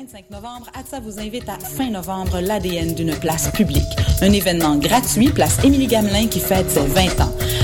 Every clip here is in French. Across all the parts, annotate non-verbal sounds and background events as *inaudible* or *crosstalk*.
25 novembre, ATSA vous invite à fin novembre l'ADN d'une place publique. Un événement gratuit, place Émilie Gamelin qui fête ses 20 ans.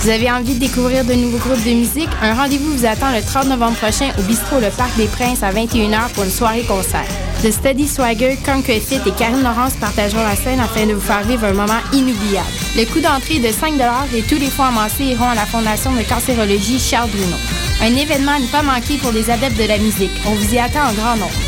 Vous avez envie de découvrir de nouveaux groupes de musique? Un rendez-vous vous attend le 30 novembre prochain au bistrot Le Parc des Princes à 21h pour une soirée-concert. The Steady Swagger, Concrete Fit et Karine Laurence partageront la scène afin de vous faire vivre un moment inoubliable. Le coût d'entrée est de 5 et tous les fonds amassés iront à la Fondation de cancérologie Charles Bruno. Un événement à pas manquer pour les adeptes de la musique. On vous y attend en grand nombre.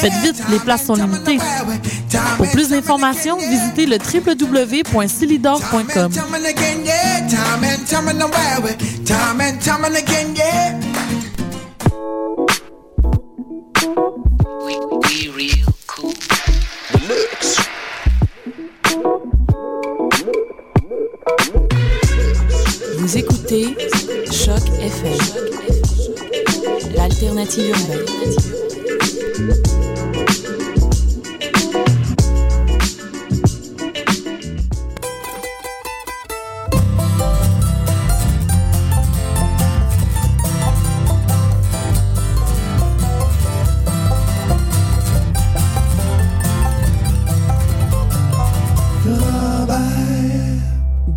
Faites vite, les places sont limitées. Pour plus d'informations, visitez le www.silidor.com. Vous écoutez Choc FM, l'alternative urbaine. thank *laughs* you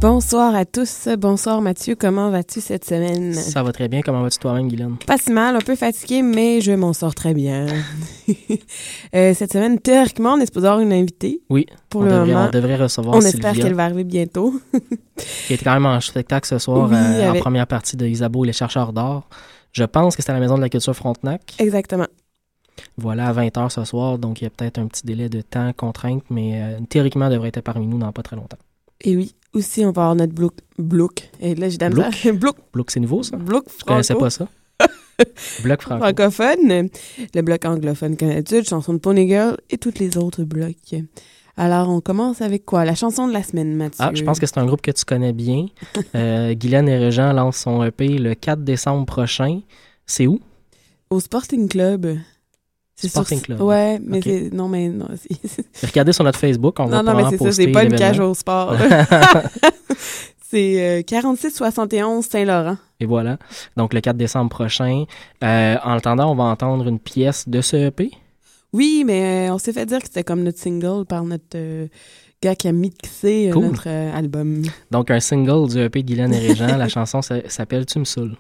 Bonsoir à tous. Bonsoir Mathieu. Comment vas-tu cette semaine? Ça va très bien. Comment vas-tu toi-même, Guylaine? Pas si mal, un peu fatigué, mais je m'en sors très bien. *laughs* Euh, cette semaine, théoriquement, on est supposé avoir une invitée. Oui. Pour on le devrait, moment. On devrait recevoir On Sylvia, espère qu'elle va arriver bientôt. *laughs* qui est quand même en spectacle ce soir Oui, euh, en première partie de Isabeau et les chercheurs d'or. Je pense que c'est à la Maison de la Culture Frontenac. Exactement. Voilà, à 20h ce soir. Donc, il y a peut-être un petit délai de temps, contrainte, mais euh, théoriquement, elle devrait être parmi nous dans pas très longtemps. Et oui, aussi, on va avoir notre bloc. Bloc. Et là, j'ai Bloc? *laughs* bloc. Bloc, c'est nouveau, ça? Bloc Je connaissais franco. pas ça. *laughs* Bloc franco. francophone, le bloc anglophone Canada, chanson de Pony Girl et tous les autres blocs. Alors, on commence avec quoi? La chanson de la semaine, Mathieu. Ah, je pense que c'est un groupe que tu connais bien. *laughs* Euh, Guylaine et Régent lancent son EP le 4 décembre prochain. C'est où? Au Sporting Club. C'est sur- Sporting Club. Ouais, mais c'est... Non, mais non. Regardez sur notre Facebook, on va Non, non, mais c'est ça, c'est pas une cage au sport. *laughs* *laughs* c'est euh, 4671 Saint-Laurent. Et voilà. Donc, le 4 décembre prochain. Euh, en attendant, on va entendre une pièce de ce EP. Oui, mais euh, on s'est fait dire que c'était comme notre single par notre euh, gars qui a mixé Cool. notre album. Donc, un single du EP Guylaine et Régent. La *laughs* chanson s'a- s'appelle Tu me saoules.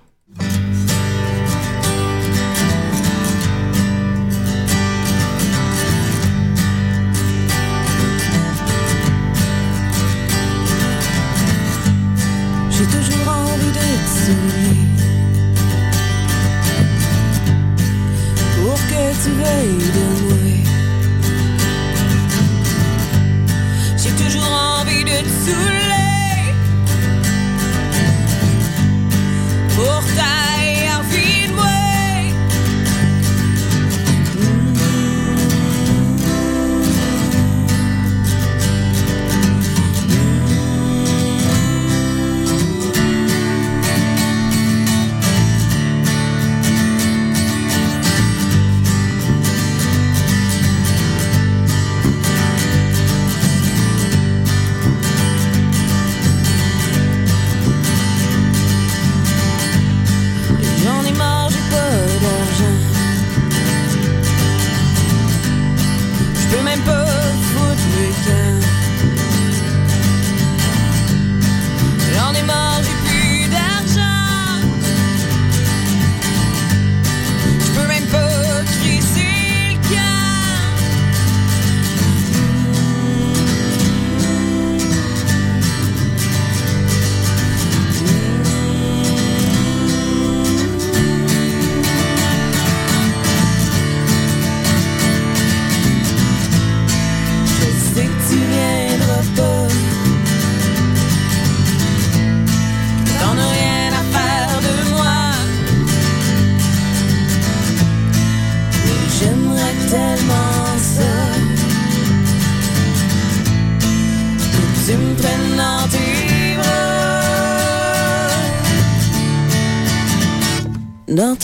Dans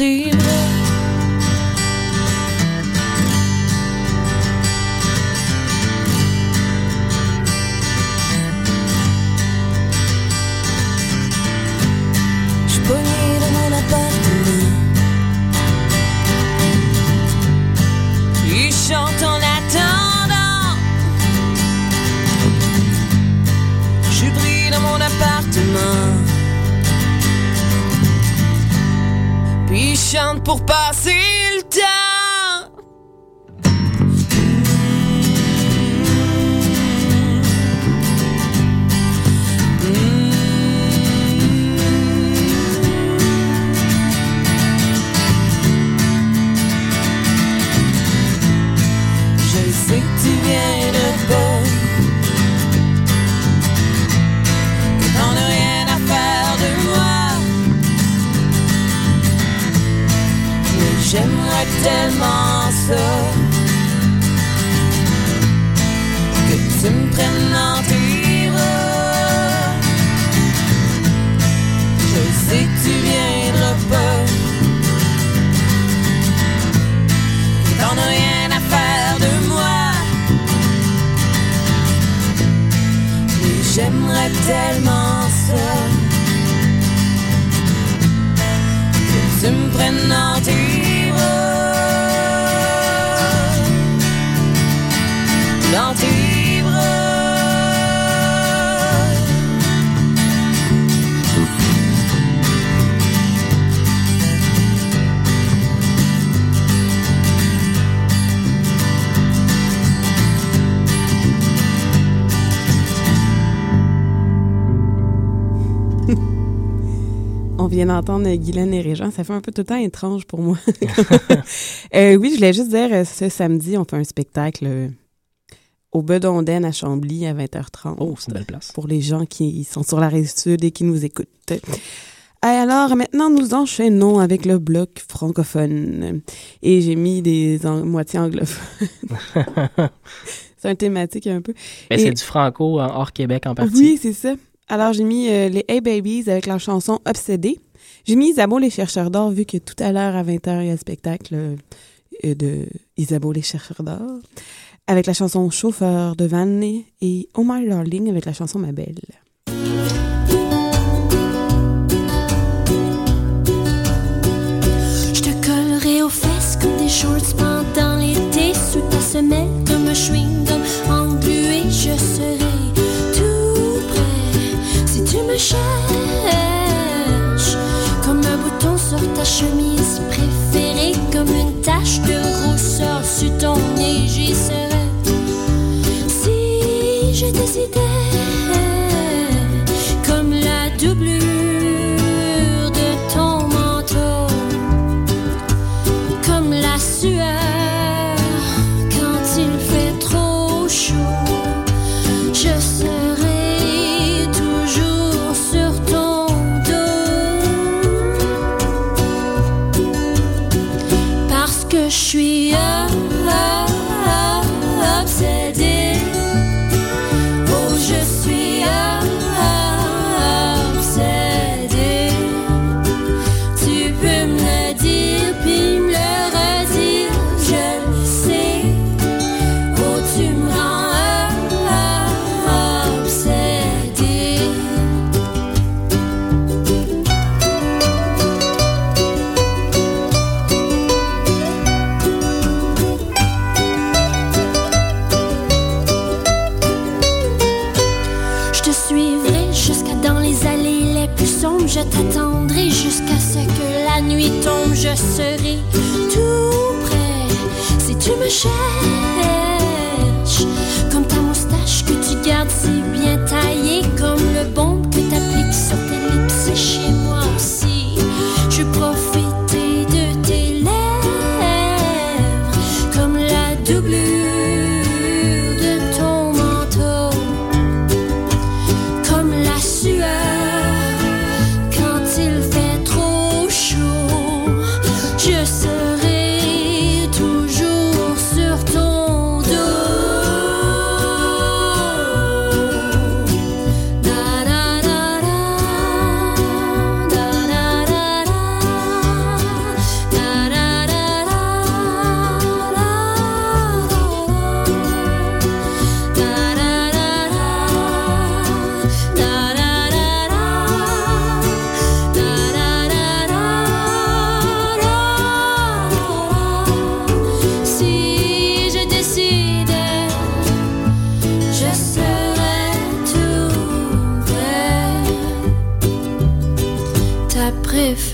vient d'entendre Guylaine et Régent. Ça fait un peu tout le temps étrange pour moi. *laughs* Euh, oui, je voulais juste dire, euh, ce samedi, on fait un spectacle euh, au Bedonden à Chambly à 20h30. Oh, c'est une belle place. Pour les gens qui sont sur la rive sud et qui nous écoutent. Euh, Alors, maintenant, nous enchaînons avec le bloc francophone. Et j'ai mis des moitiés anglophones. *laughs* c'est un thématique un peu. Mais Et- c'est du franco euh, hors Québec en partie. Oui, c'est ça. Alors, j'ai mis euh, les Hey Babies avec leur chanson Obsédé. J'ai mis Isabeau les chercheurs d'or, vu que tout à l'heure, à 20h, il y a le spectacle euh, de Isabeau les chercheurs d'or, avec la chanson Chauffeur de Van et My Darling avec la chanson Ma Belle. Je te collerai aux fesses comme des shorts pendant l'été Sous ta semelle comme un chewing-gum englué Je serai tout prêt si tu me cherches chemise préférée Comme une tache de rousseur. Sur ton nez J'y serai si je décidais si tu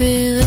préféré.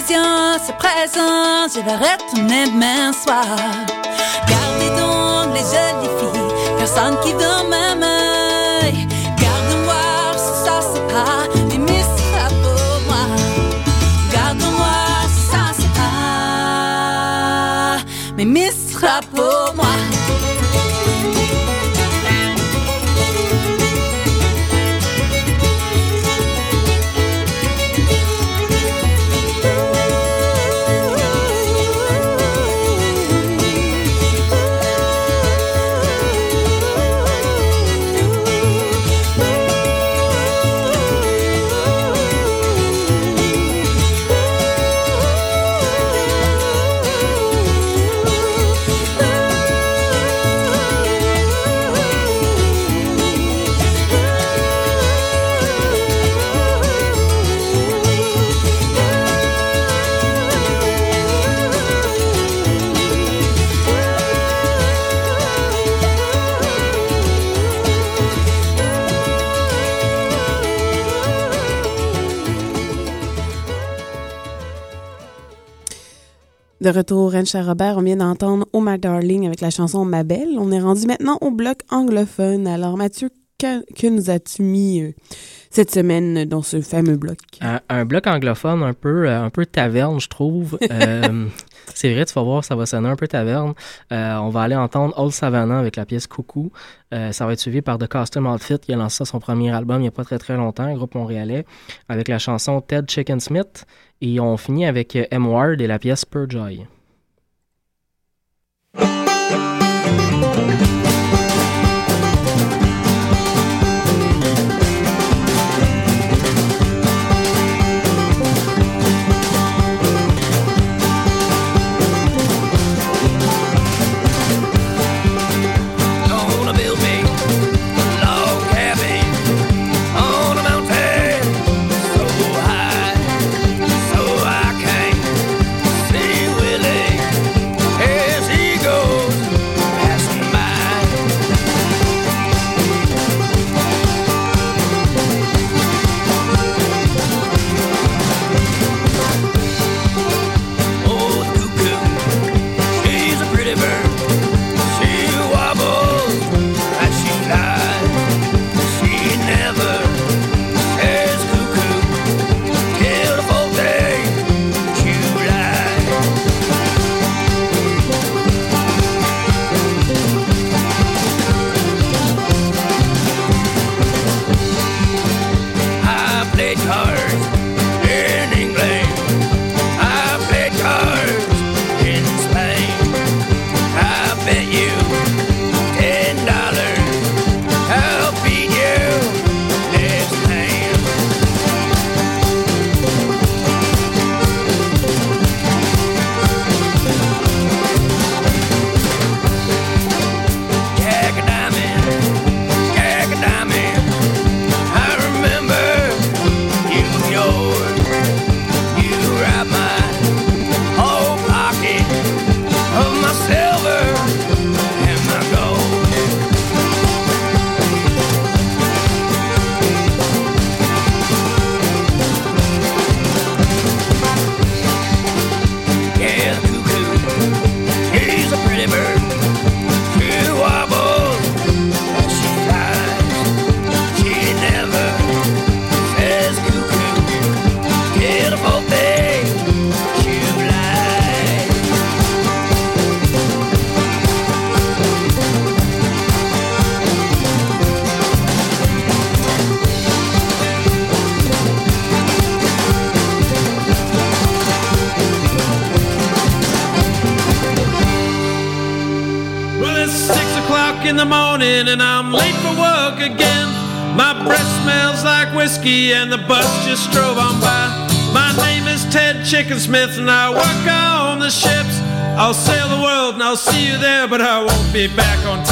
L'occasion se présente, je vais retourner demain soir. Gardez donc les jolies filles, personne qui veut m'aimer. Garde-moi si ça c'est pas, mieux sera pour moi. Garde-moi ça c'est pas, mieux sera pour. De retour au Ranch à Robert, on vient d'entendre Oh My Darling avec la chanson Ma Belle. On est rendu maintenant au bloc anglophone. Alors Mathieu, que, que nous as-tu mis euh, cette semaine dans ce fameux bloc? Un, un bloc anglophone un peu, euh, un peu taverne, je trouve. *laughs* Euh, c'est vrai, tu vas voir, ça va sonner un peu taverne. Euh, on va aller entendre Old Savannah avec la pièce Coucou. Euh, ça va être suivi par The Custom Outfit qui a lancé son premier album il n'y a pas très très longtemps, un groupe montréalais, avec la chanson Ted Chicken Smith. Et on finit avec M. Ward et la pièce Purjoy. Chicken Smith and I work on the ships. I'll sail the world and I'll see you there, but I won't be back on time.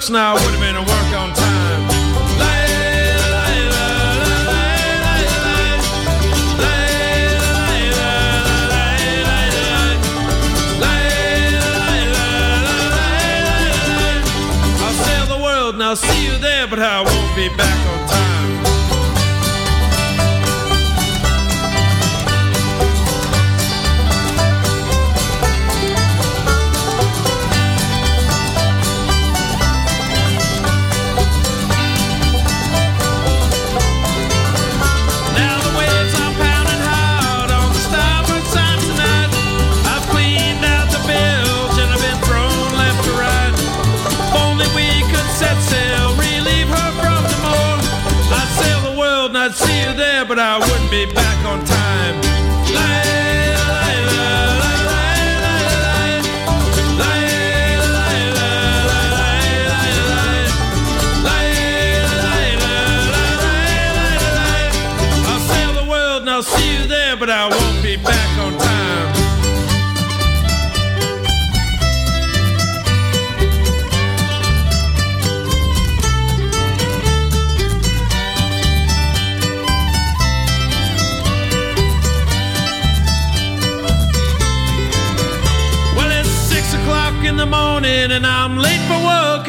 looks now would have been a work on time. I'll see you there, but I won't be back I wouldn't be back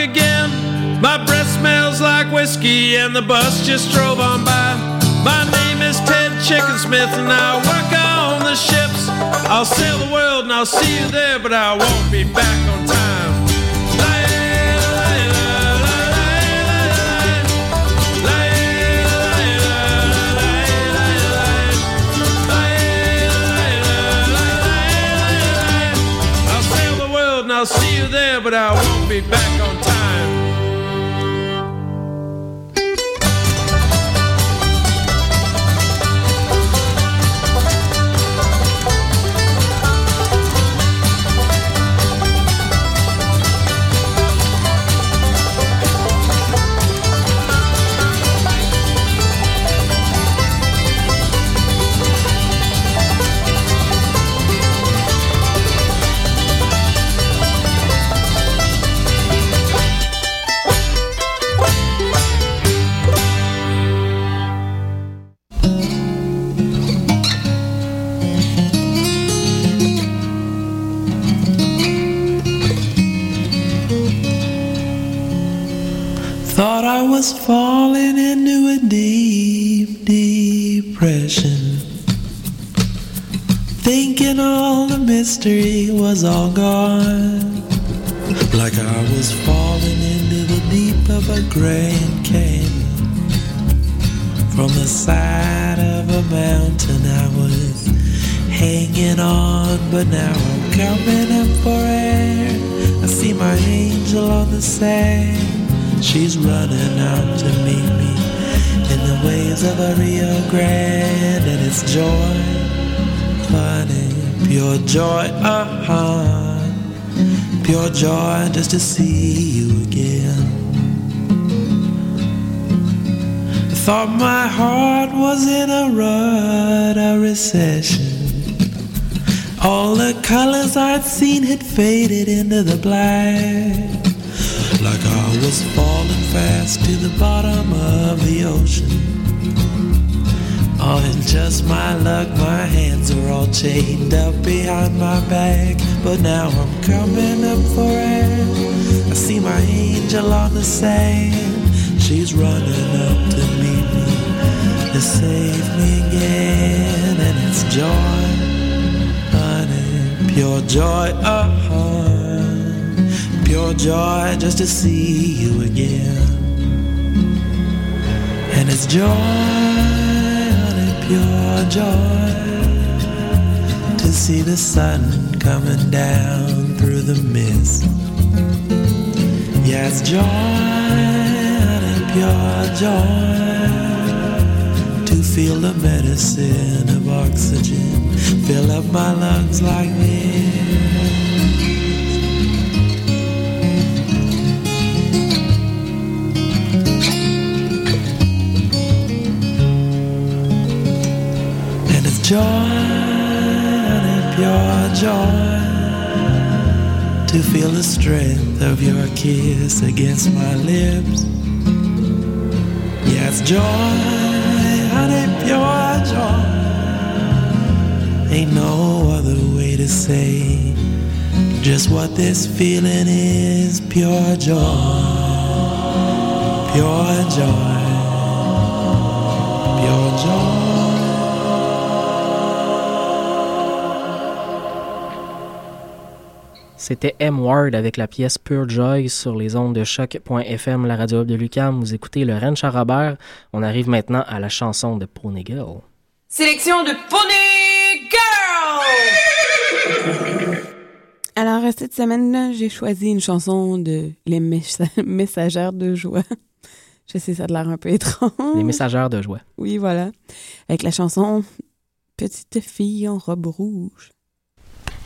again. My breath smells like whiskey and the bus just drove on by. My name is Ted Chickensmith and I work on the ships. I'll sail the world and I'll see you there, but I won't be back on time. I'll see you there, but I won't be back was falling into a deep depression. Thinking all the mystery was all gone. Like I was falling into the deep of a Grand Canyon. From the side of a mountain I was hanging on, but now I'm coming up for air. I see my angel on the sand. She's running out to meet me in the waves of a Rio Grande, and it's joy, honey, pure joy, uh-huh, pure joy just to see you again. I thought my heart was in a rut, a recession. All the colors I'd seen had faded into the black. Like I was falling fast to the bottom of the ocean. Oh, and just my luck, my hands are all chained up behind my back. But now I'm coming up for air. I see my angel on the sand. She's running up to meet me to save me again. And it's joy, honey, pure joy, uh-huh pure joy just to see you again. And it's joy, honey, pure joy to see the sun coming down through the mist. It's joy, honey, pure joy to feel the medicine of oxygen fill up my lungs like this. Joy, honey, pure joy to feel the strength of your kiss against my lips. Yes, joy, honey, pure joy. Ain't no other way to say just what this feeling is pure joy, pure joy, pure joy. C'était M. Ward avec la pièce Pure Joy sur les ondes de choc.fm, la radio de Lucam. Vous écoutez le Rennes Charabert. On arrive maintenant à la chanson de Pony Girl. Sélection de Pony Girl! Alors, euh, cette semaine-là, j'ai choisi une chanson de Les Messa- *laughs* Messagères de joie. Je sais, ça a l'air un peu étrange. Les messagères de joie. Oui, voilà. Avec la chanson Petite fille en robe rouge.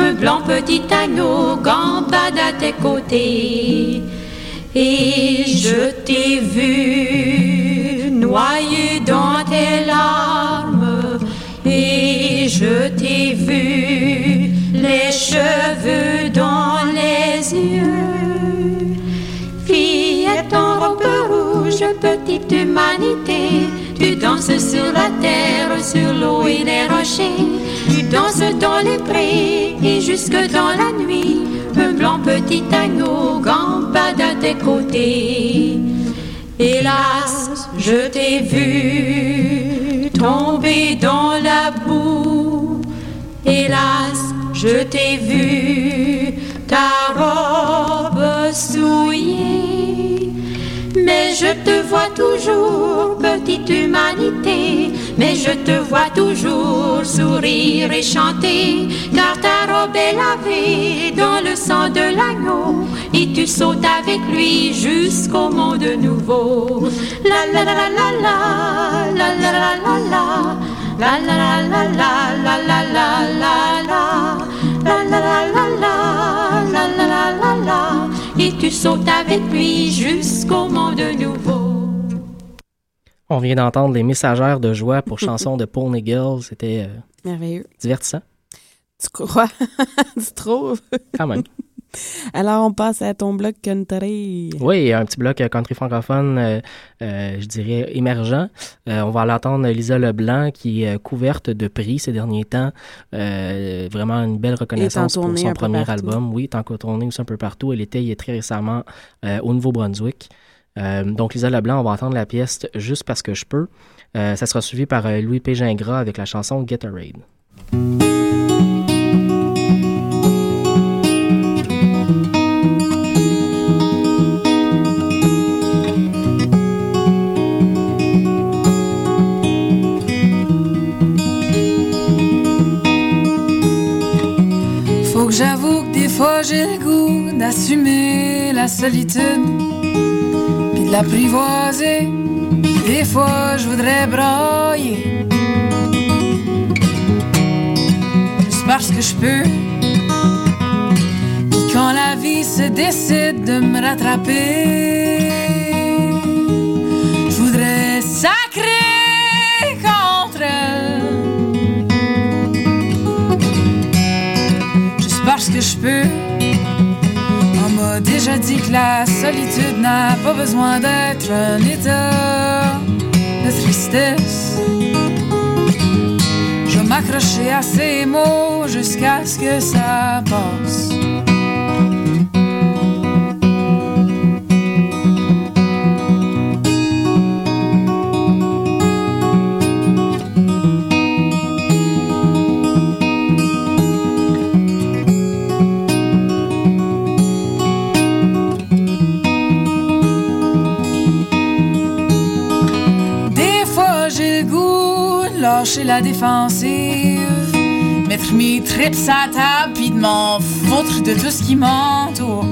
un blanc petit agneau gambade à tes côtés. Et je t'ai vu noyé dans tes larmes, et je t'ai vu les cheveux dans les yeux. Fillette en robe rouge, petite humanité, tu danses sur la terre, sur l'eau et les rochers, tu danses dans les prés et jusque dans la nuit, un blanc petit agneau gambade à tes côtés. Hélas, je t'ai vu tomber dans la boue. Hélas, je t'ai vu ta robe souillée. Mais je te vois toujours, petite humanité. Mais je te vois toujours sourire et chanter. Car ta robe est lavée dans le sang de l'agneau. Et tu sautes avec lui jusqu'au monde nouveau. La la la la la la la la la la la. La la la la la la la la la la. La la la la la la la la la la. Et tu sautes avec lui jusqu'au monde nouveau. On vient d'entendre les messagères de joie pour chanson de Pony Girl. C'était euh, Merveilleux. divertissant, Tu crois? *laughs* tu trouves? quand même. Alors, on passe à ton bloc country. Oui, un petit bloc euh, country francophone, euh, euh, je dirais émergent. Euh, on va l'entendre Lisa Leblanc qui est couverte de prix ces derniers temps. Vraiment une belle reconnaissance pour tournée son premier album. Oui, tant qu'au tourné aussi un peu partout. Elle était il y a très récemment au Nouveau-Brunswick. Donc Lisa Leblanc, on va entendre la pièce Juste parce que je peux. Ça sera suivi par Louis P. Gingras avec la chanson Gatorade. Faut que solitude, puis de l'apprivoiser. Des fois je voudrais brailler, juste parce que je peux. Puis quand la vie se décide de me rattraper, je voudrais sacrer contre elle. juste parce que je peux. Déjà dit que la solitude n'a pas besoin d'être un état de tristesse. Je vais m'accrocher à ces mots jusqu'à ce que ça passe. La défensive, mettre mes tripes à table puis de m'en foutre de tout ce qui m'entoure.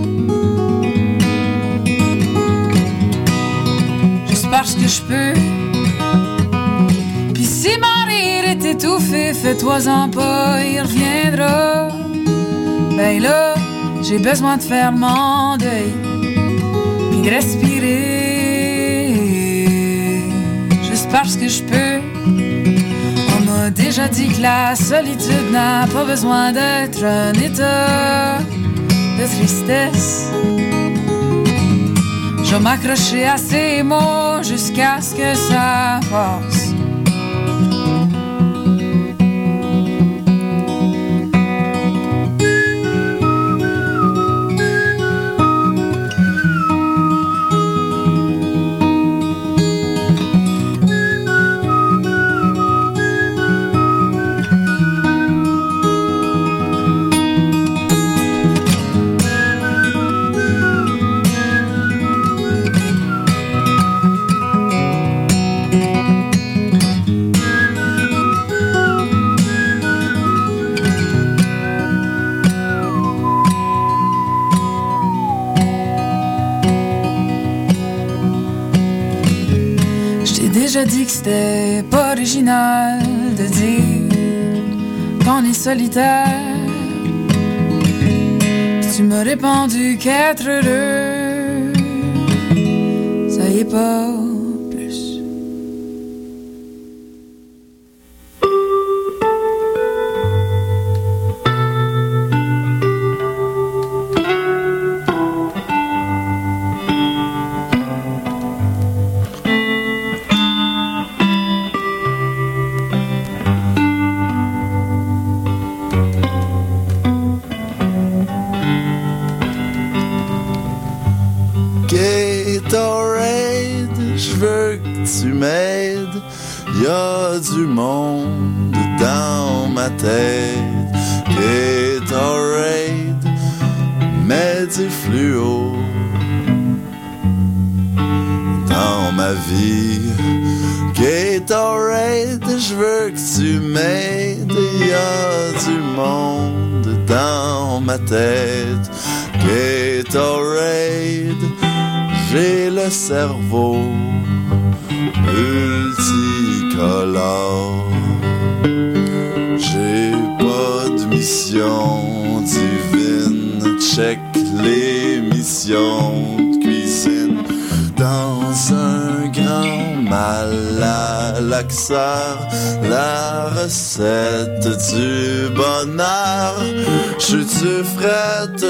parce que je peux. Puis si mon rire est étouffé, fais-toi-en pas, il reviendra. Ben là, j'ai besoin de faire mon deuil, puis de respirer. Juste parce que je peux. Déjà dit que la solitude n'a pas besoin d'être un état de tristesse. Je vais m'accrocher à ces mots jusqu'à ce que ça passe. Dit que c'était pas original de dire qu'on est solitaire. Tu m'as répondu qu'être heureux, ça y est pas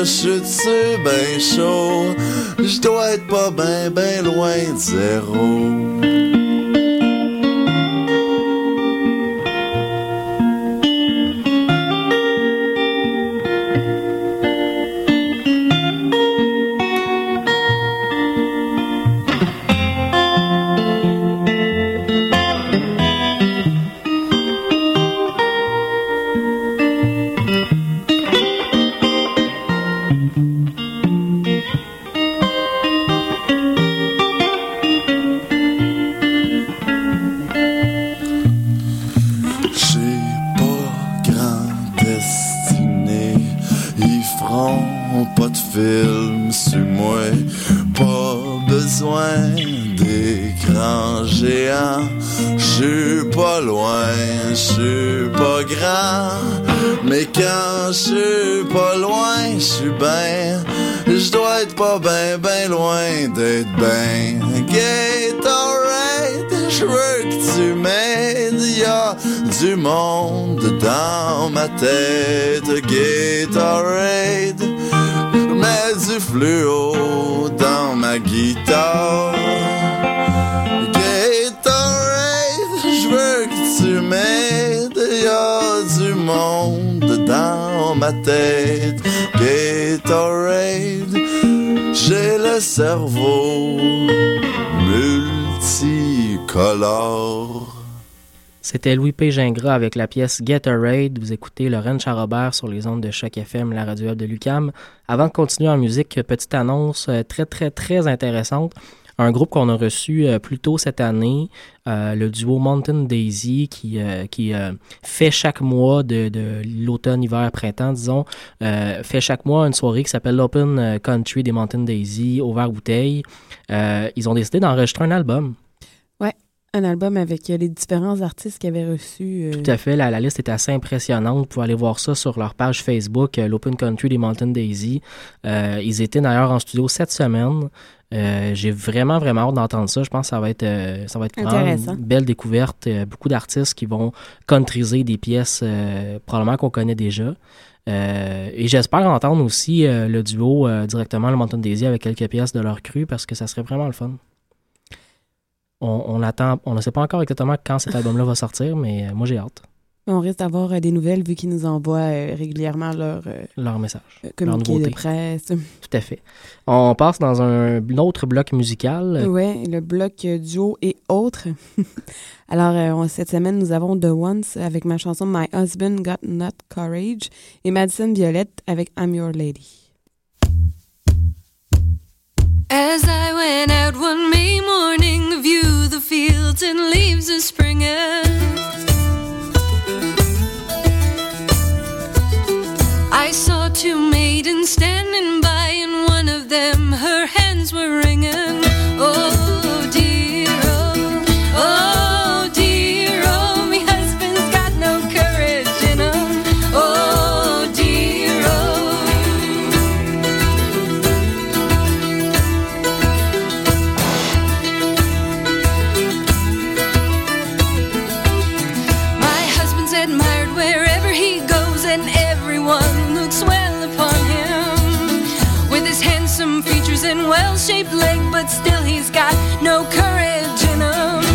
frette, j'suis-tu ben chaud? J'dois être pas ben ben loin de zéro. J'suis pas loin, j'suis pas grand. Mais quand j'suis pas loin, j'suis ben. J'dois être pas ben ben loin d'être ben. Gatorade, j'veux que tu m'aides. Y'a du monde dans ma tête. Gatorade, mets du fluo dans ma guitare. Du monde dans ma tête. Gatorade, j'ai le cerveau multicolore. C'était Louis P. Gingras avec la pièce Gatorade. Vous écoutez Lorraine Charrobert sur les ondes de Choc FM, la radio de Lucam. Avant de continuer en musique, petite annonce euh, très, très, très intéressante. Un groupe qu'on a reçu euh, plus tôt cette année, euh, le duo Mountain Daisy, qui, euh, qui fait chaque mois de, de l'automne, hiver, printemps, disons, fait chaque mois une soirée qui s'appelle l'Open Country des Mountain Daisy, au verre bouteille. Ils ont décidé d'enregistrer un album. Un album avec euh, les différents artistes qui avaient reçu. euh, Tout à fait, la, la liste est assez impressionnante. Vous pouvez aller voir ça sur leur page Facebook, euh, l'Open Country des Mountain Daisy. Ils étaient d'ailleurs en studio cette semaine. Euh, J'ai vraiment, vraiment hâte d'entendre ça. Je pense que ça va être, euh, ça va être une belle découverte. Euh, beaucoup d'artistes qui vont countryser des pièces probablement qu'on connaît déjà. Et j'espère entendre aussi le duo directement, le Mountain Daisy, avec quelques pièces de leur cru parce que ça serait vraiment le fun. On, on attend, on ne sait pas encore exactement quand cet album-là va sortir, mais euh, moi j'ai hâte. On risque d'avoir euh, des nouvelles vu qu'ils nous envoient euh, régulièrement leur euh, Leur message. euh, leur communiqué de presse. *laughs* Tout à fait. On passe dans un autre bloc musical. Ouais, le bloc duo et autres. *laughs* Alors, cette semaine, nous avons The Once avec ma chanson My Husband Got Not Courage et Madison Violette avec I'm Your Lady. As I went out one May morning to view the fields and leaves of spring, I saw two maidens standing by, and one of them, her hands were wringing. And well shaped leg, but still he's got no courage in him.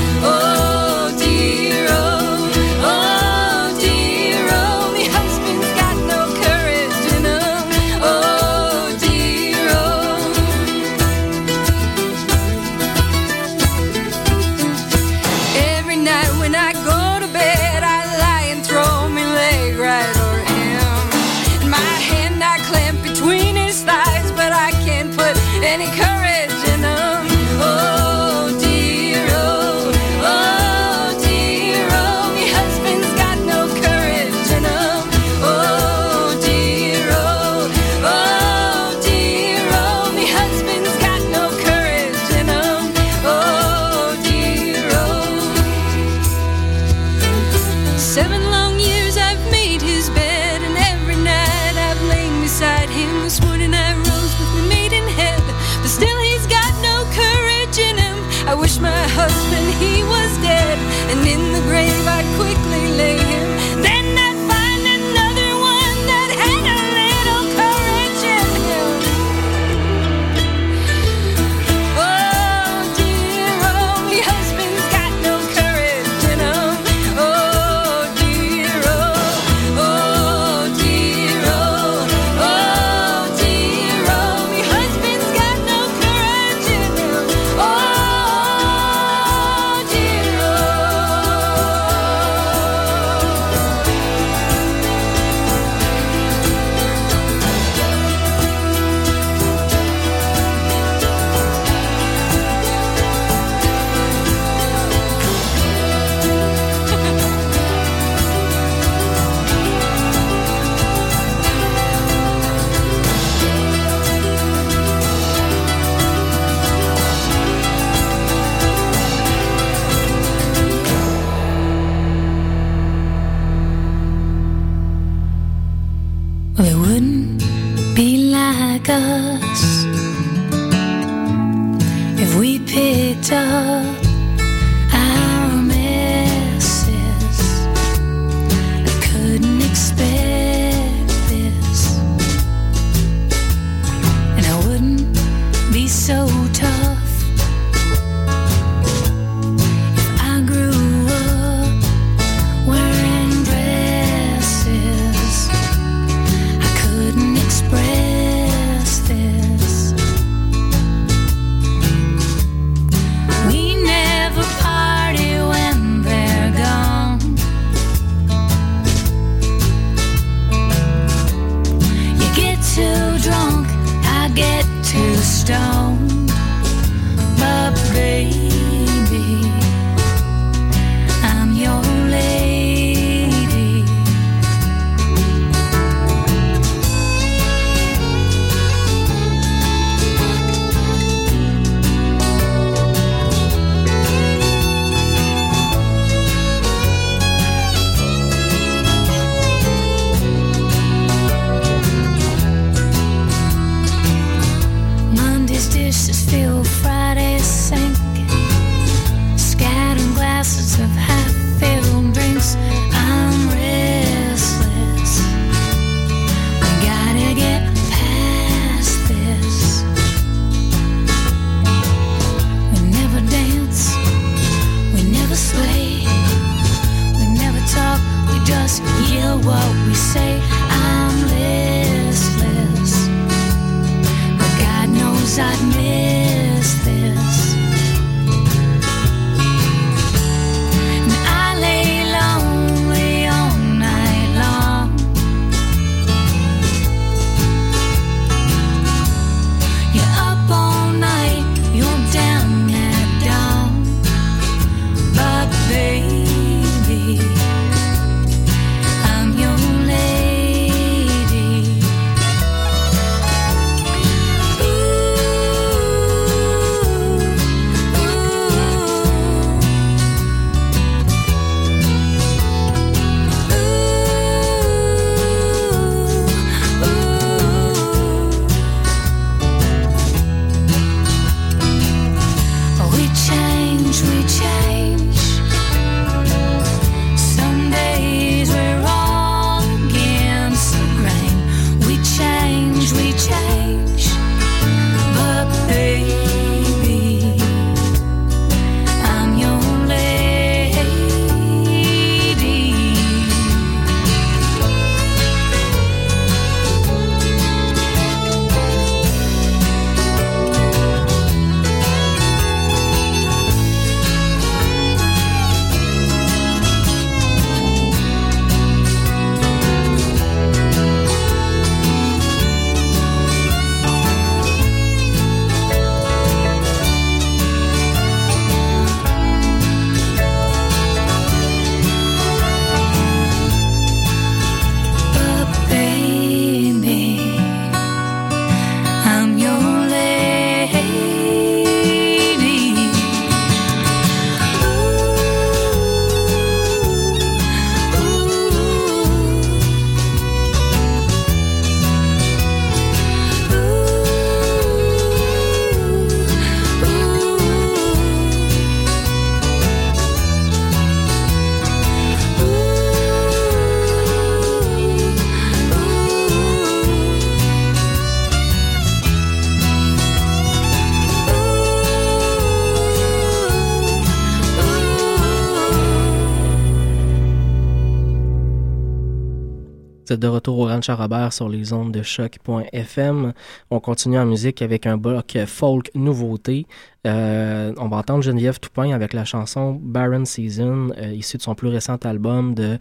De retour au Ranch Robert sur les ondes de choc.fm. On continue en musique avec un bloc folk nouveauté. Euh, on va entendre Geneviève Toupin avec la chanson Barren Season, euh, issue de son plus récent album de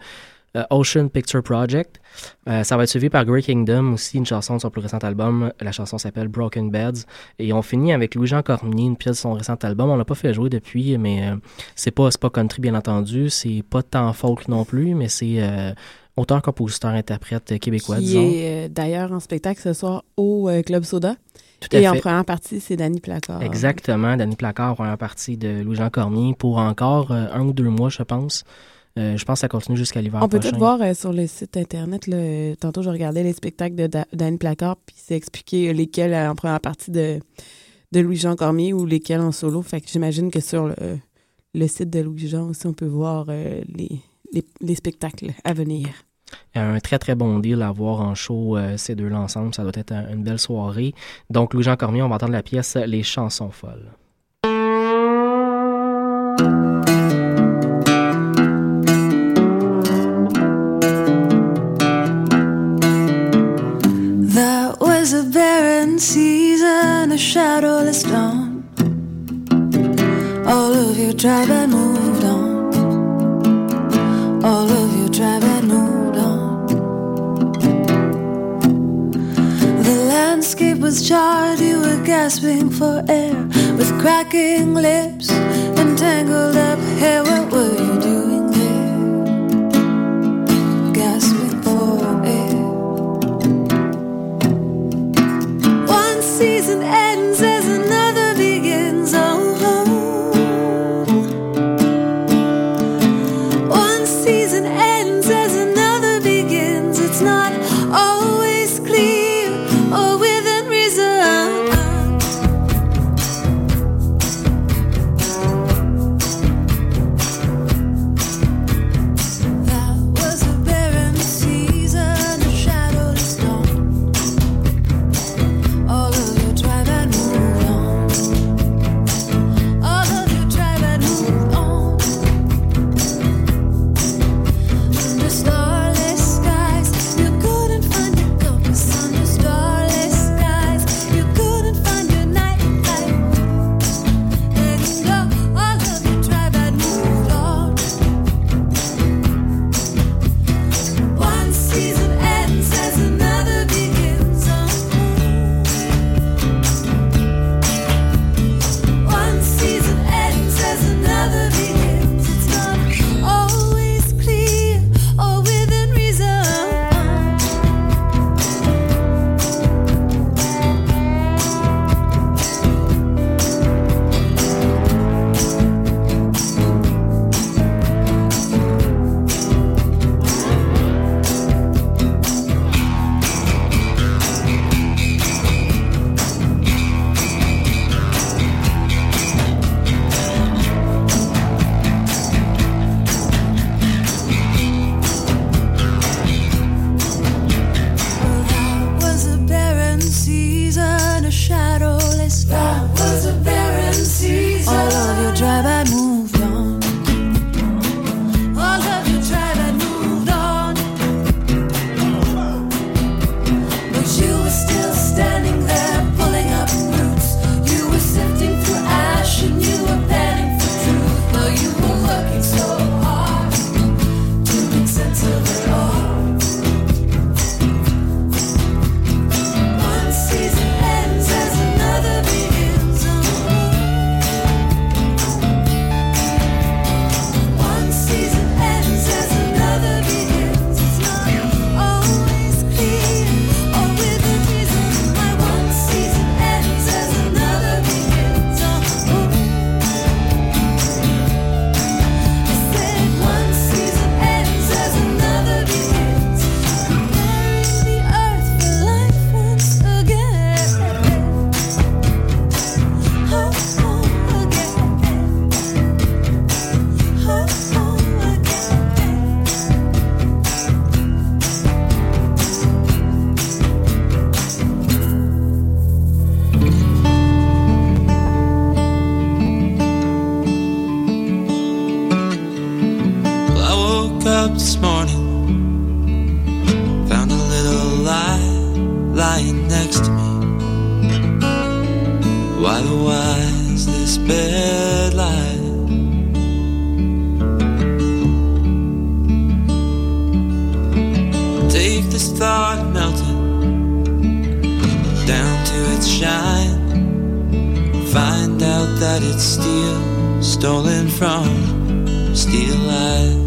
euh, Ocean Picture Project. Euh, ça va être suivi par Grey Kingdom, aussi une chanson de son plus récent album. La chanson s'appelle Broken Beds. Et on finit avec Louis-Jean Cormier, une pièce de son récent album. On l'a pas fait jouer depuis, mais c'est pas, pas country, bien entendu. C'est pas tant folk non plus, mais c'est auteur, compositeur, interprète québécois, Qui disons. est euh, d'ailleurs en spectacle ce soir au euh, Club Soda. Tout à Et en première partie, c'est Danny Placard. Exactement, Danny Placard, première partie de Louis-Jean Cormier pour encore euh, un ou deux mois, je pense. Euh, je pense que ça continue jusqu'à l'hiver On peut tout voir euh, sur le site internet. Là, euh, tantôt, je regardais les spectacles de Da- Danny Placard, puis c'est expliqué euh, lesquels euh, en première partie de, de Louis-Jean Cormier ou lesquels en solo. Fait que j'imagine que sur le, le site de Louis-Jean aussi, on peut voir euh, les, les, les spectacles à venir. un très très bon deal à voir en show euh, ces deux-là ensemble. Ça doit être un- une belle soirée. Donc Louis-Jean Cormier, on va entendre la pièce Les chansons folles. That was a barren season, a shadowless dawn. All of your tribe had moved on. All of you driving on. The landscape was charred, you were gasping for air with cracking lips and tangled up hair. What were you doing up this morning, found a little lie lying next to me. Why the this bed lie? Take this thought melting down to its shine. Find out that it's steel stolen from steel eyes.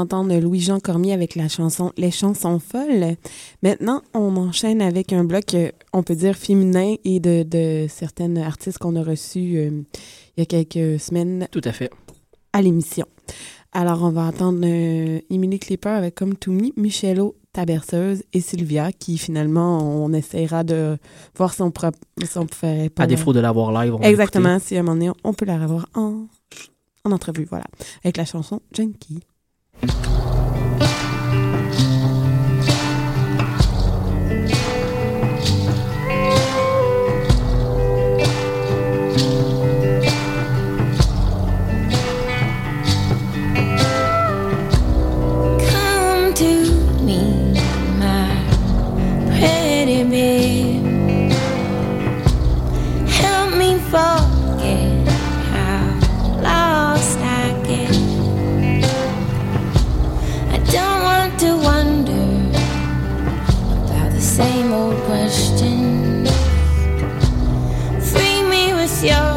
D'entendre Louis-Jean Cormier avec la chanson Les chansons folles. Maintenant, on enchaîne avec un bloc, euh, on peut dire féminin et de, de certaines artistes qu'on a reçues euh, il y a quelques semaines. Tout à fait. À l'émission. Alors, on va entendre euh, Emily Clipper avec Comme To Me, Michello, ta berceuse et Sylvia, qui finalement, on essaiera de voir si on, pourra, si on ferait pas. À défaut de l'avoir live, on Exactement. Si à un moment donné, on peut la revoir en, en entrevue. Voilà. Avec la chanson Junkie. Thank you. Same old questions. Free me with your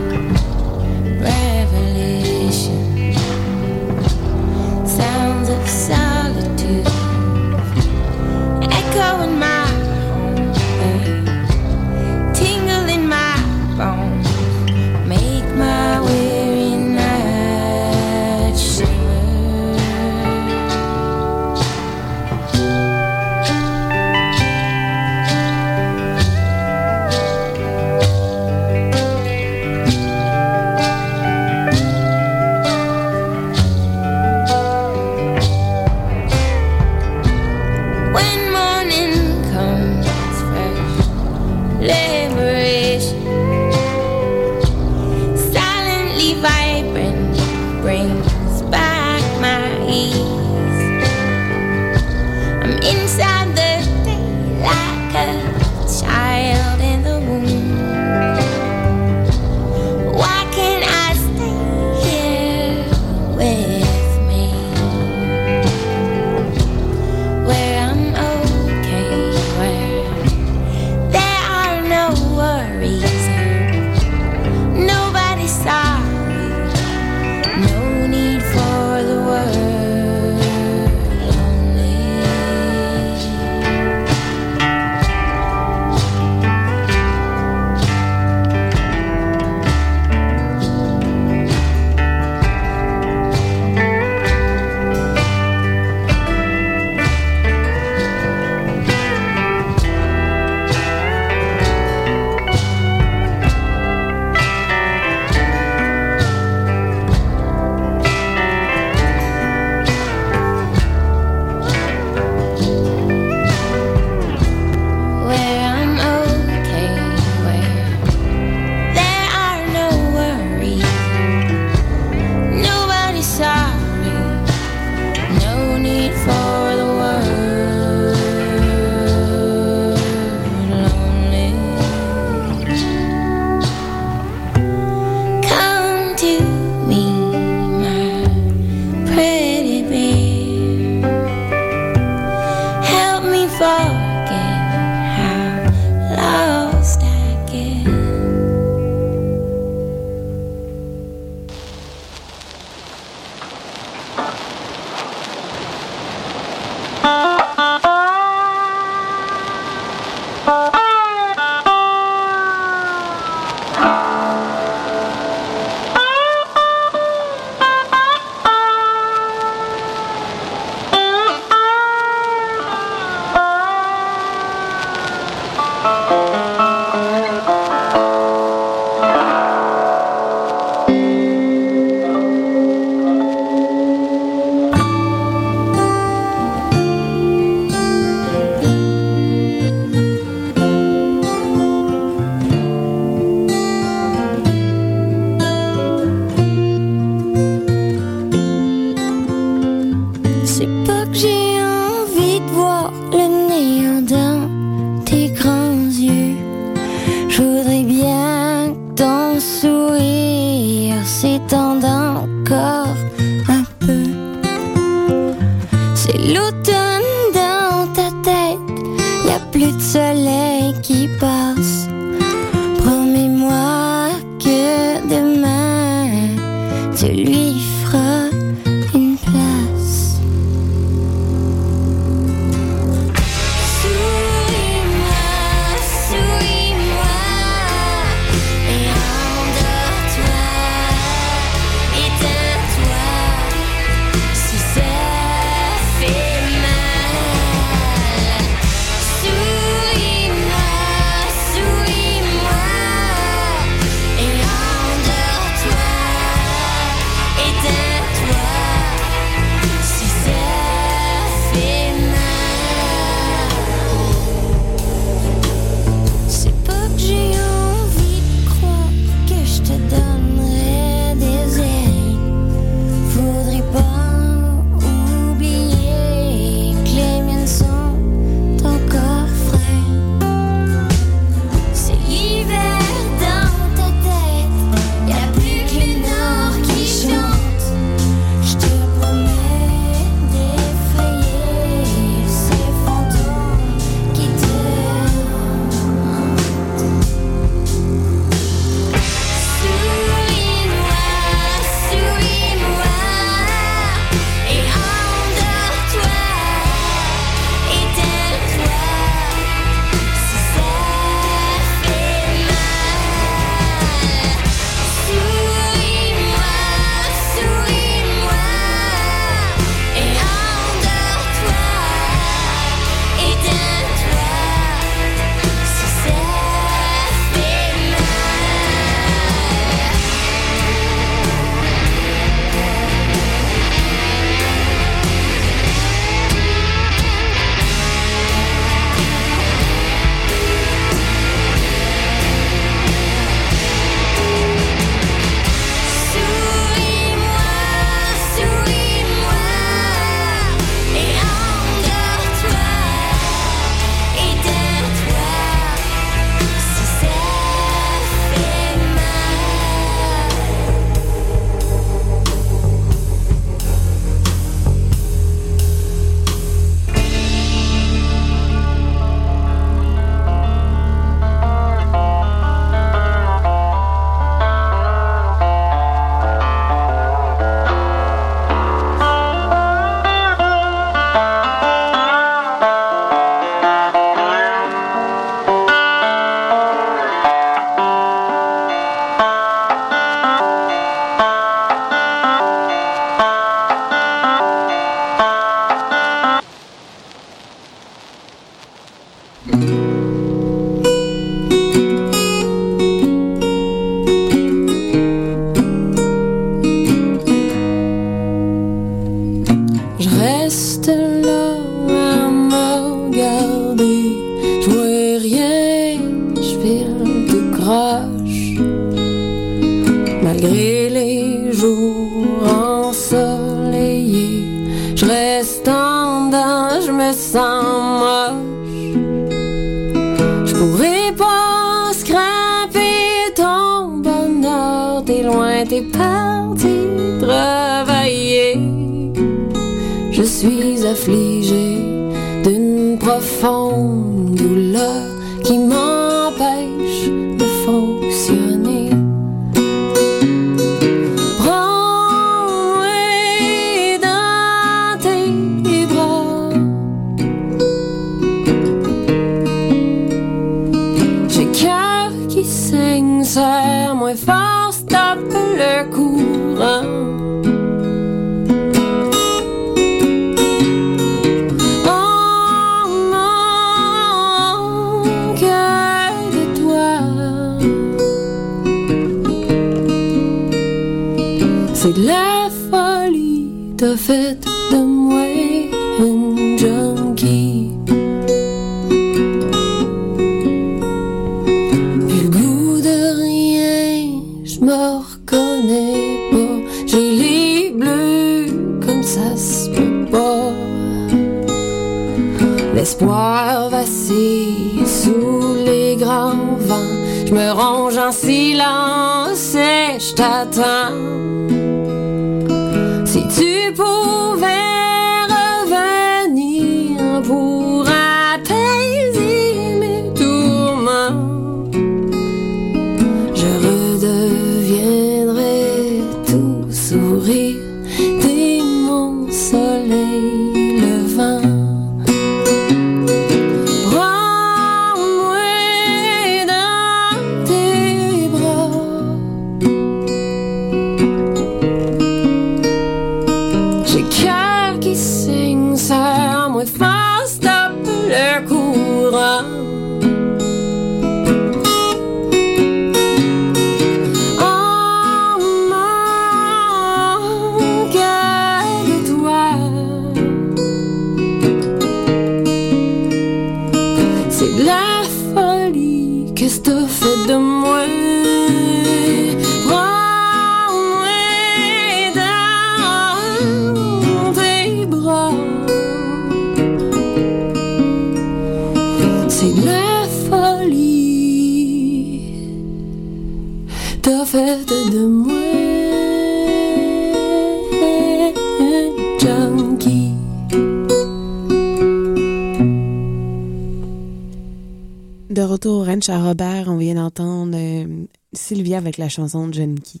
avec la chanson Junkie.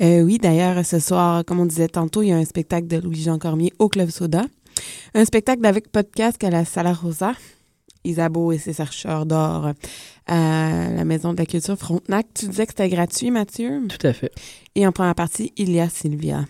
Euh, oui, d'ailleurs, ce soir, comme on disait tantôt, il y a un spectacle de Louis-Jean Cormier au Club Soda. Un spectacle avec podcast à la Sala Rosa. Isabeau et ses chercheurs d'or à la Maison de la Culture Frontenac. Tu disais que c'était gratuit, Mathieu? Tout à fait. Et en première partie, il y a Sylvia.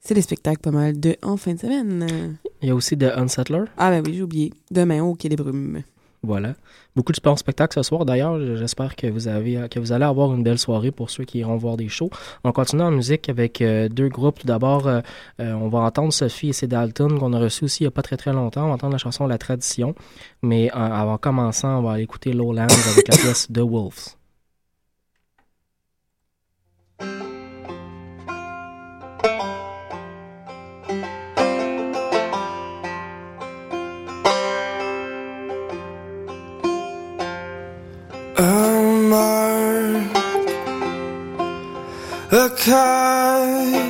C'est les spectacles pas mal de en fin de semaine. Il y a aussi The Unsettler. Ah ben oui, j'ai oublié. Demain au Quai des Brumes. Voilà. Beaucoup de bons spectacles ce soir. D'ailleurs, j'espère que vous allez avoir une belle soirée pour ceux qui iront voir des shows. On continue en musique avec euh, deux groupes. Tout d'abord, euh, euh, on va entendre Sophie et ses Dalton qu'on a reçu aussi il n'y a pas très très longtemps. On va entendre la chanson La Tradition. Mais avant commençant, on va aller écouter Lowlands avec la pièce The Wolves. *laughs* a kite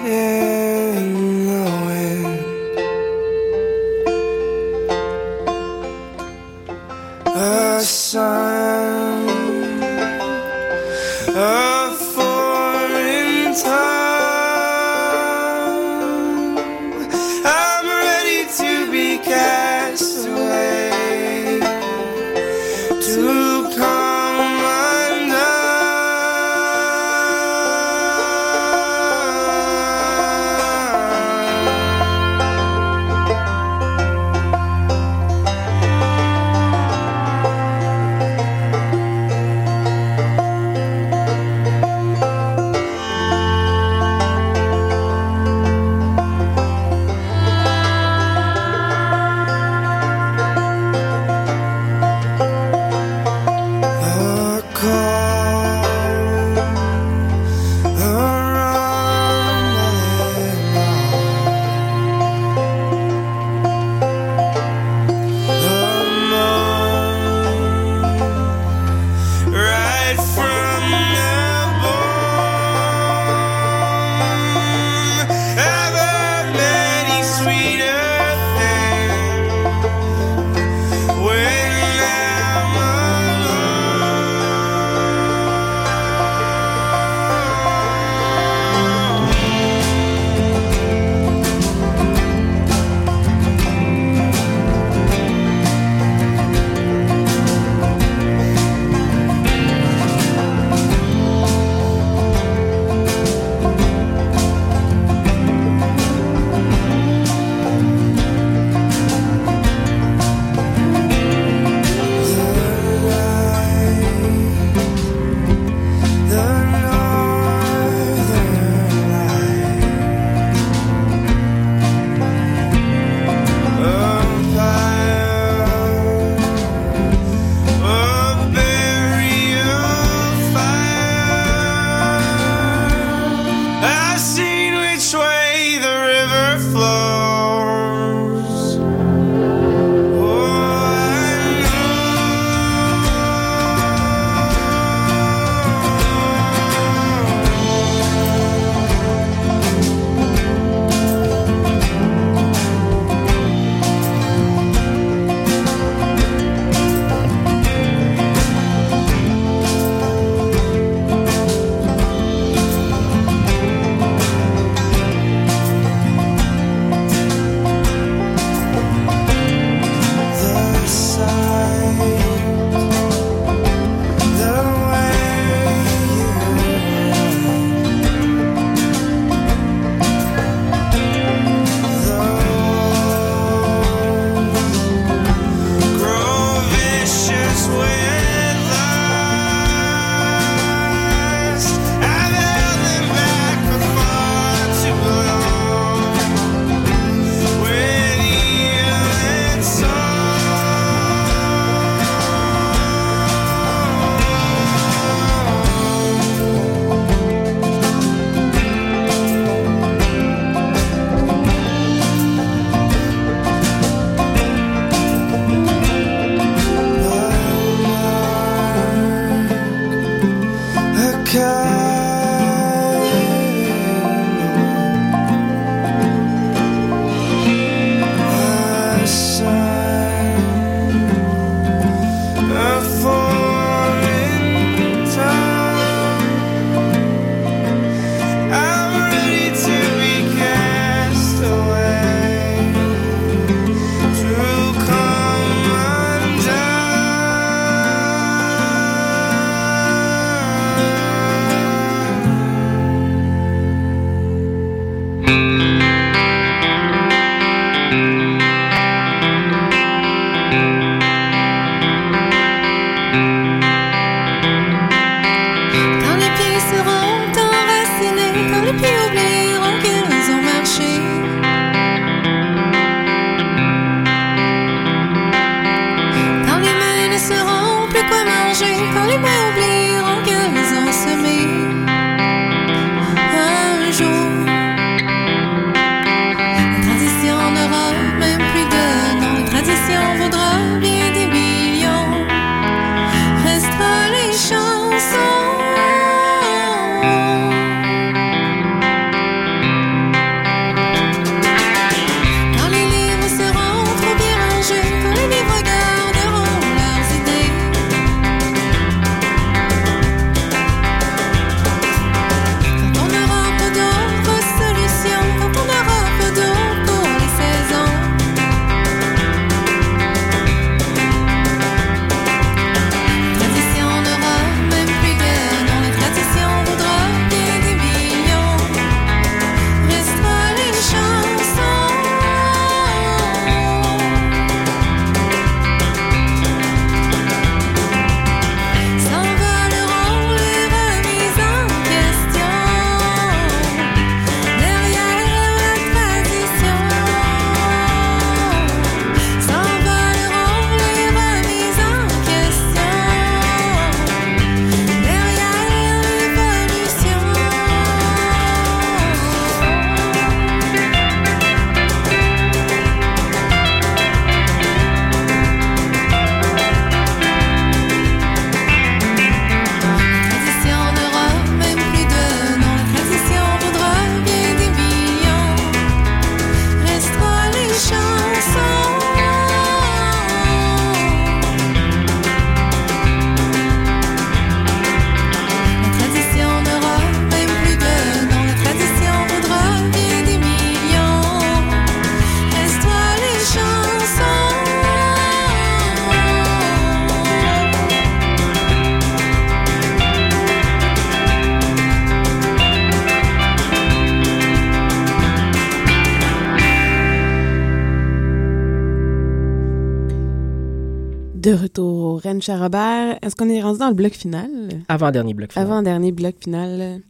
Charabert. Est-ce qu'on est rendu dans le bloc final? Avant-dernier bloc final. Avant-dernier bloc final.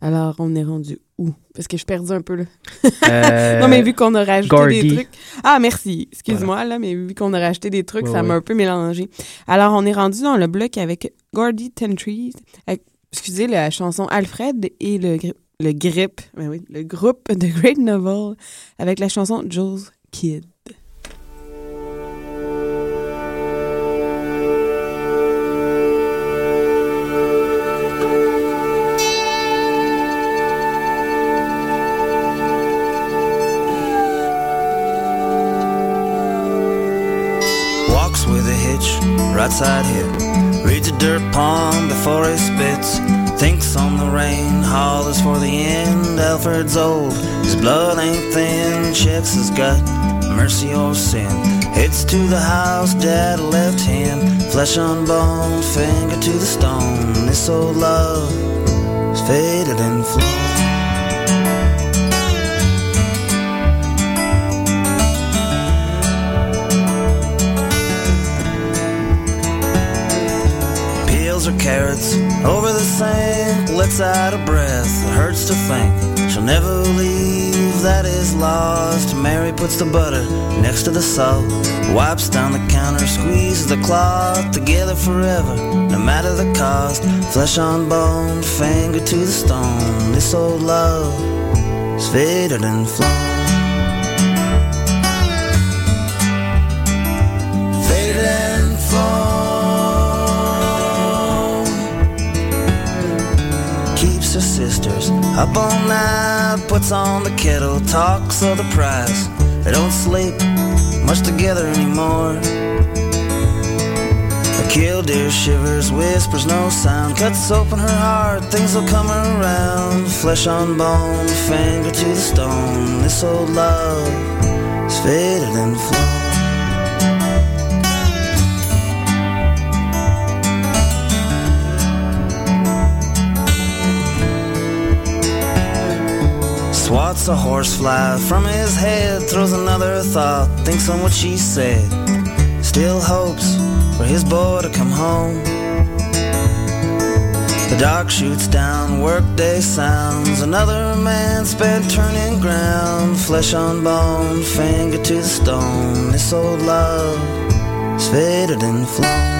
Alors, on est rendu où? Parce que je perdue un peu, là. Euh, *laughs* non, mais vu qu'on a rajouté Gordy. des trucs. Ah, merci. Excuse-moi, là, mais vu qu'on a rajouté des trucs, ça m'a un peu mélangé. Alors, on est rendu dans le bloc avec Gordy Ten Trees. avec- excusez, la chanson Alfred et le, le grip, ben oui, le groupe de Great Novel avec la chanson Joe's Kid. Right side hip. Reads a dirt palm before he spits. Thinks on the rain, hollers for the end. Alfred's old, his blood ain't thin. Checks his gut, mercy or sin. Heads to the house, dad left him. Flesh on bone, finger to the stone. This old love is faded and flown. Or carrots over the sink, lets out a breath. It hurts to think she'll never leave. That is lost. Mary puts the butter next to the salt, wipes down the counter, squeezes the cloth together forever, no matter the cost. Flesh on bone, finger to the stone. This old love is faded and flown. Faded and flown up all night, puts on the kettle, talks of the price. They don't sleep much together anymore. A killdeer shivers, whispers no sound, cuts open her heart, things will come around. Flesh on bone, finger to the stone. This old love is faded and flown. Swats a horsefly from his head, throws another thought, thinks on what she said. Still hopes for his boy to come home. The dog shoots down, workday sounds. Another man spent turning ground, flesh on bone, finger to the stone. This old love faded and flown.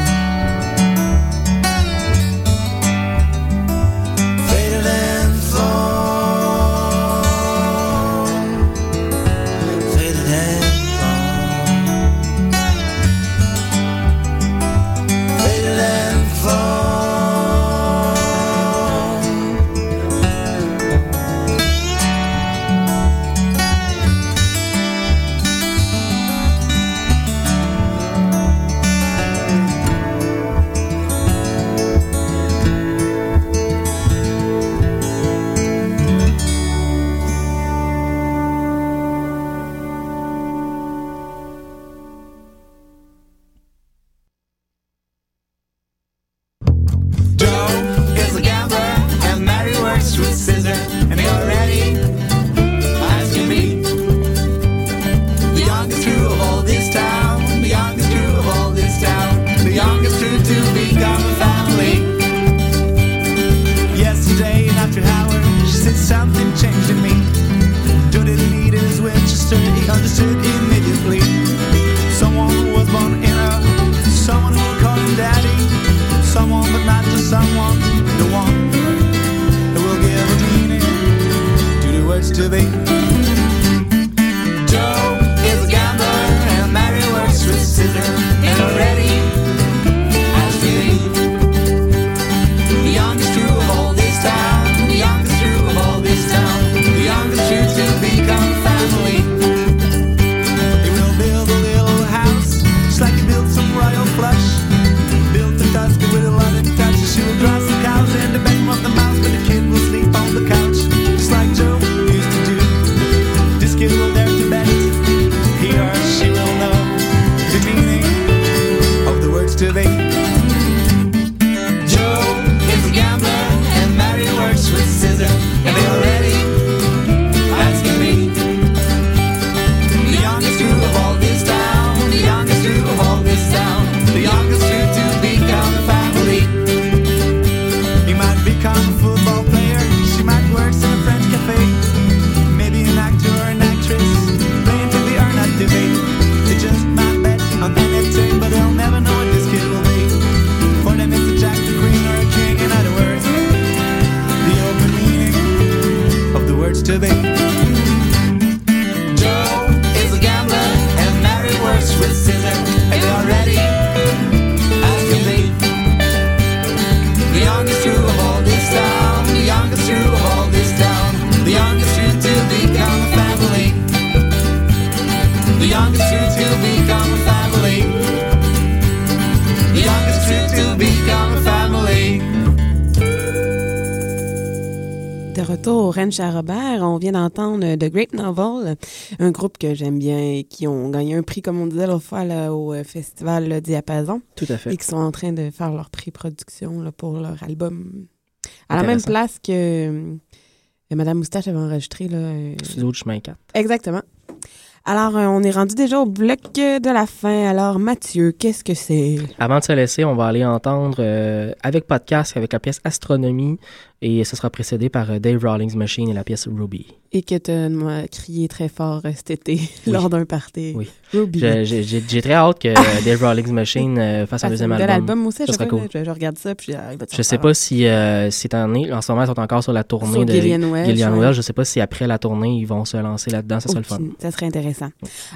À Robert, on vient d'entendre The Great Novel, un groupe que j'aime bien et qui ont gagné un prix, comme on disait l'autre fois, là, au euh, festival là, Diapason. Tout à fait. Et qui sont en train de faire leur pré-production là, pour leur album. À la même place que euh, Madame Moustache avait enregistré. Là, euh, de chemin 4. Exactement. Alors, euh, on est rendu déjà au bloc euh, de la fin. Alors, Mathieu, qu'est-ce que c'est? Avant de se laisser, on va aller entendre euh, avec podcast, avec la pièce Astronomie, et ce sera précédé par euh, Dave Rawlings Machine et la pièce Ruby. Et que tu as crié très fort euh, cet été *laughs* lors d'un party. Oui. Ruby. Je- J'ai très hâte que euh, Dave Rawlings Machine euh, *laughs* fasse un deuxième album. album aussi, fois, cool. je, je regarde ça, puis ah, Je sais pas si euh, cette année, en ce moment, ils sont encore sur la tournée Sur de Gillian Welch, Gillian ouais. Welch. Je sais pas si après la tournée, ils vont se lancer là-dedans. Ça serait le fun. Aucune- Ça serait intéressant.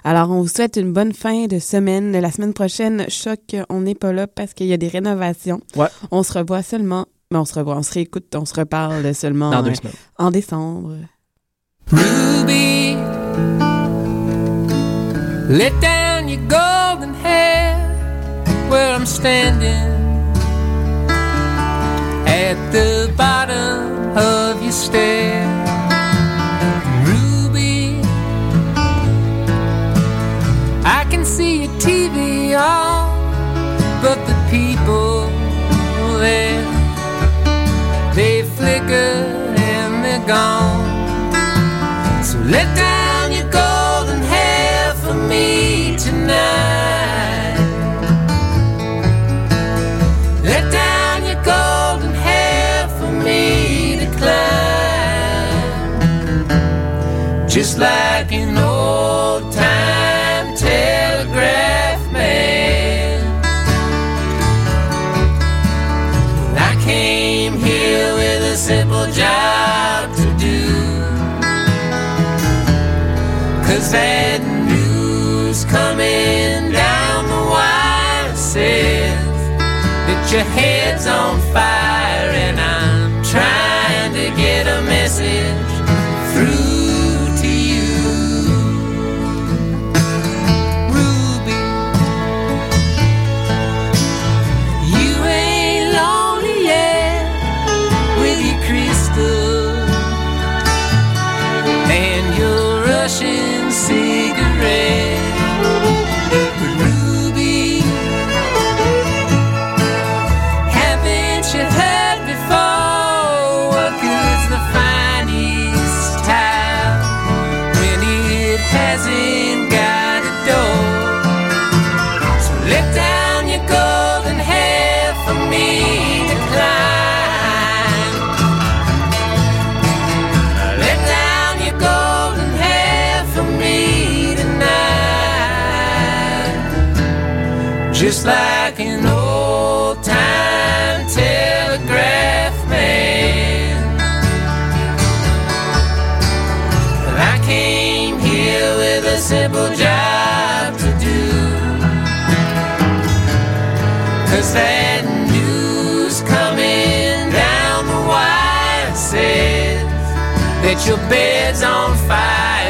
Alors, on vous souhaite une bonne fin de semaine. La semaine prochaine, choc, on n'est pas là parce qu'il y a des rénovations. Ouais. On se revoit seulement, mais on se revoit, on se réécoute, on se reparle seulement Dans deux euh, semaines. en décembre. Ruby, let down your golden hair where I'm standing at the bottom of your stair. Ruby, I can see your TV on, but the they flicker and they're gone. So let down your golden hair for me tonight. Let down your golden hair for me to climb. Just like an old a simple job to do. Cause that news coming down the wire says that your head's on fire, and I'm Just like an old time telegraph man. I came here with a simple job to do. Cause that news coming down the wire says that your bed's on fire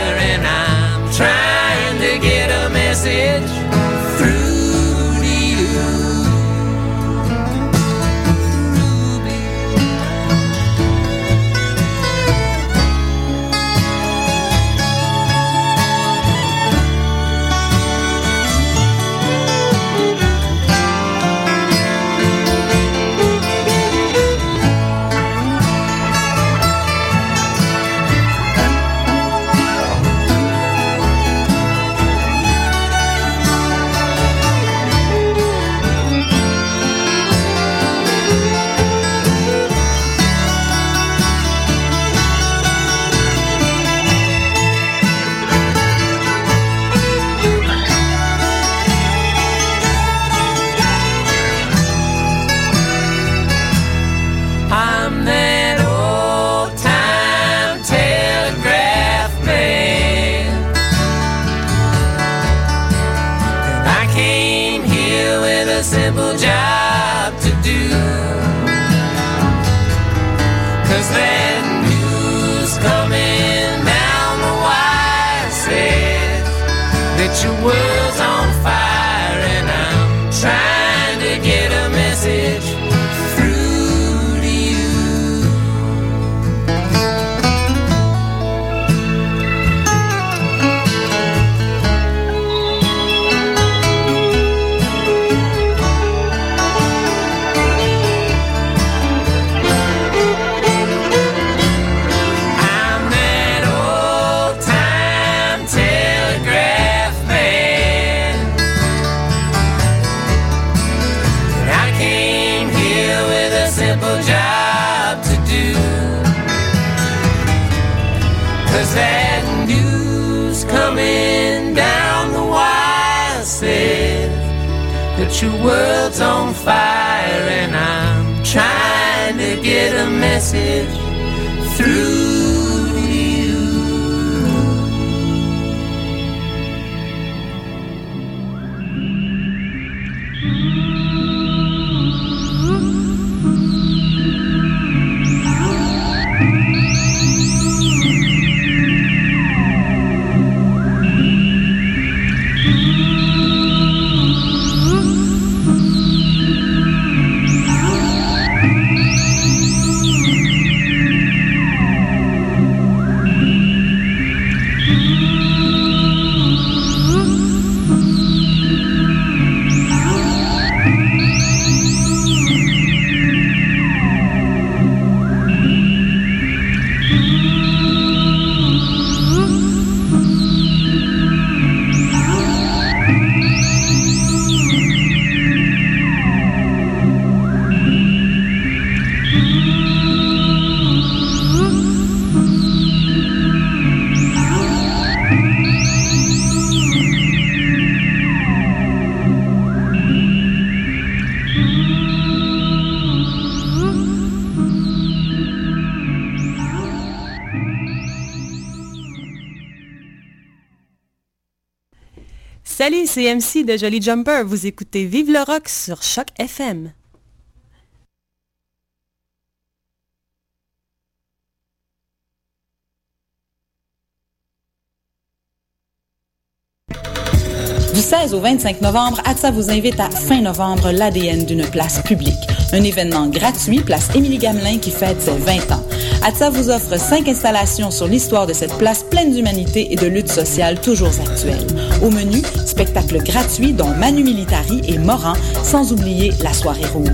that that your world's on message Salut, c'est MC de Jolly Jumper. Vous écoutez Vive le rock sur Choc FM. Du 16 au 25 novembre, ATSA vous invite à fin novembre l'ADN d'une place publique. Un événement gratuit, place Émilie Gamelin qui fête ses 20 ans. ATSA vous offre cinq installations sur l'histoire de cette place pleine d'humanité et de lutte sociale toujours actuelle. Au menu, spectacles gratuits dont Manu Militari et Moran, sans oublier la soirée rouge.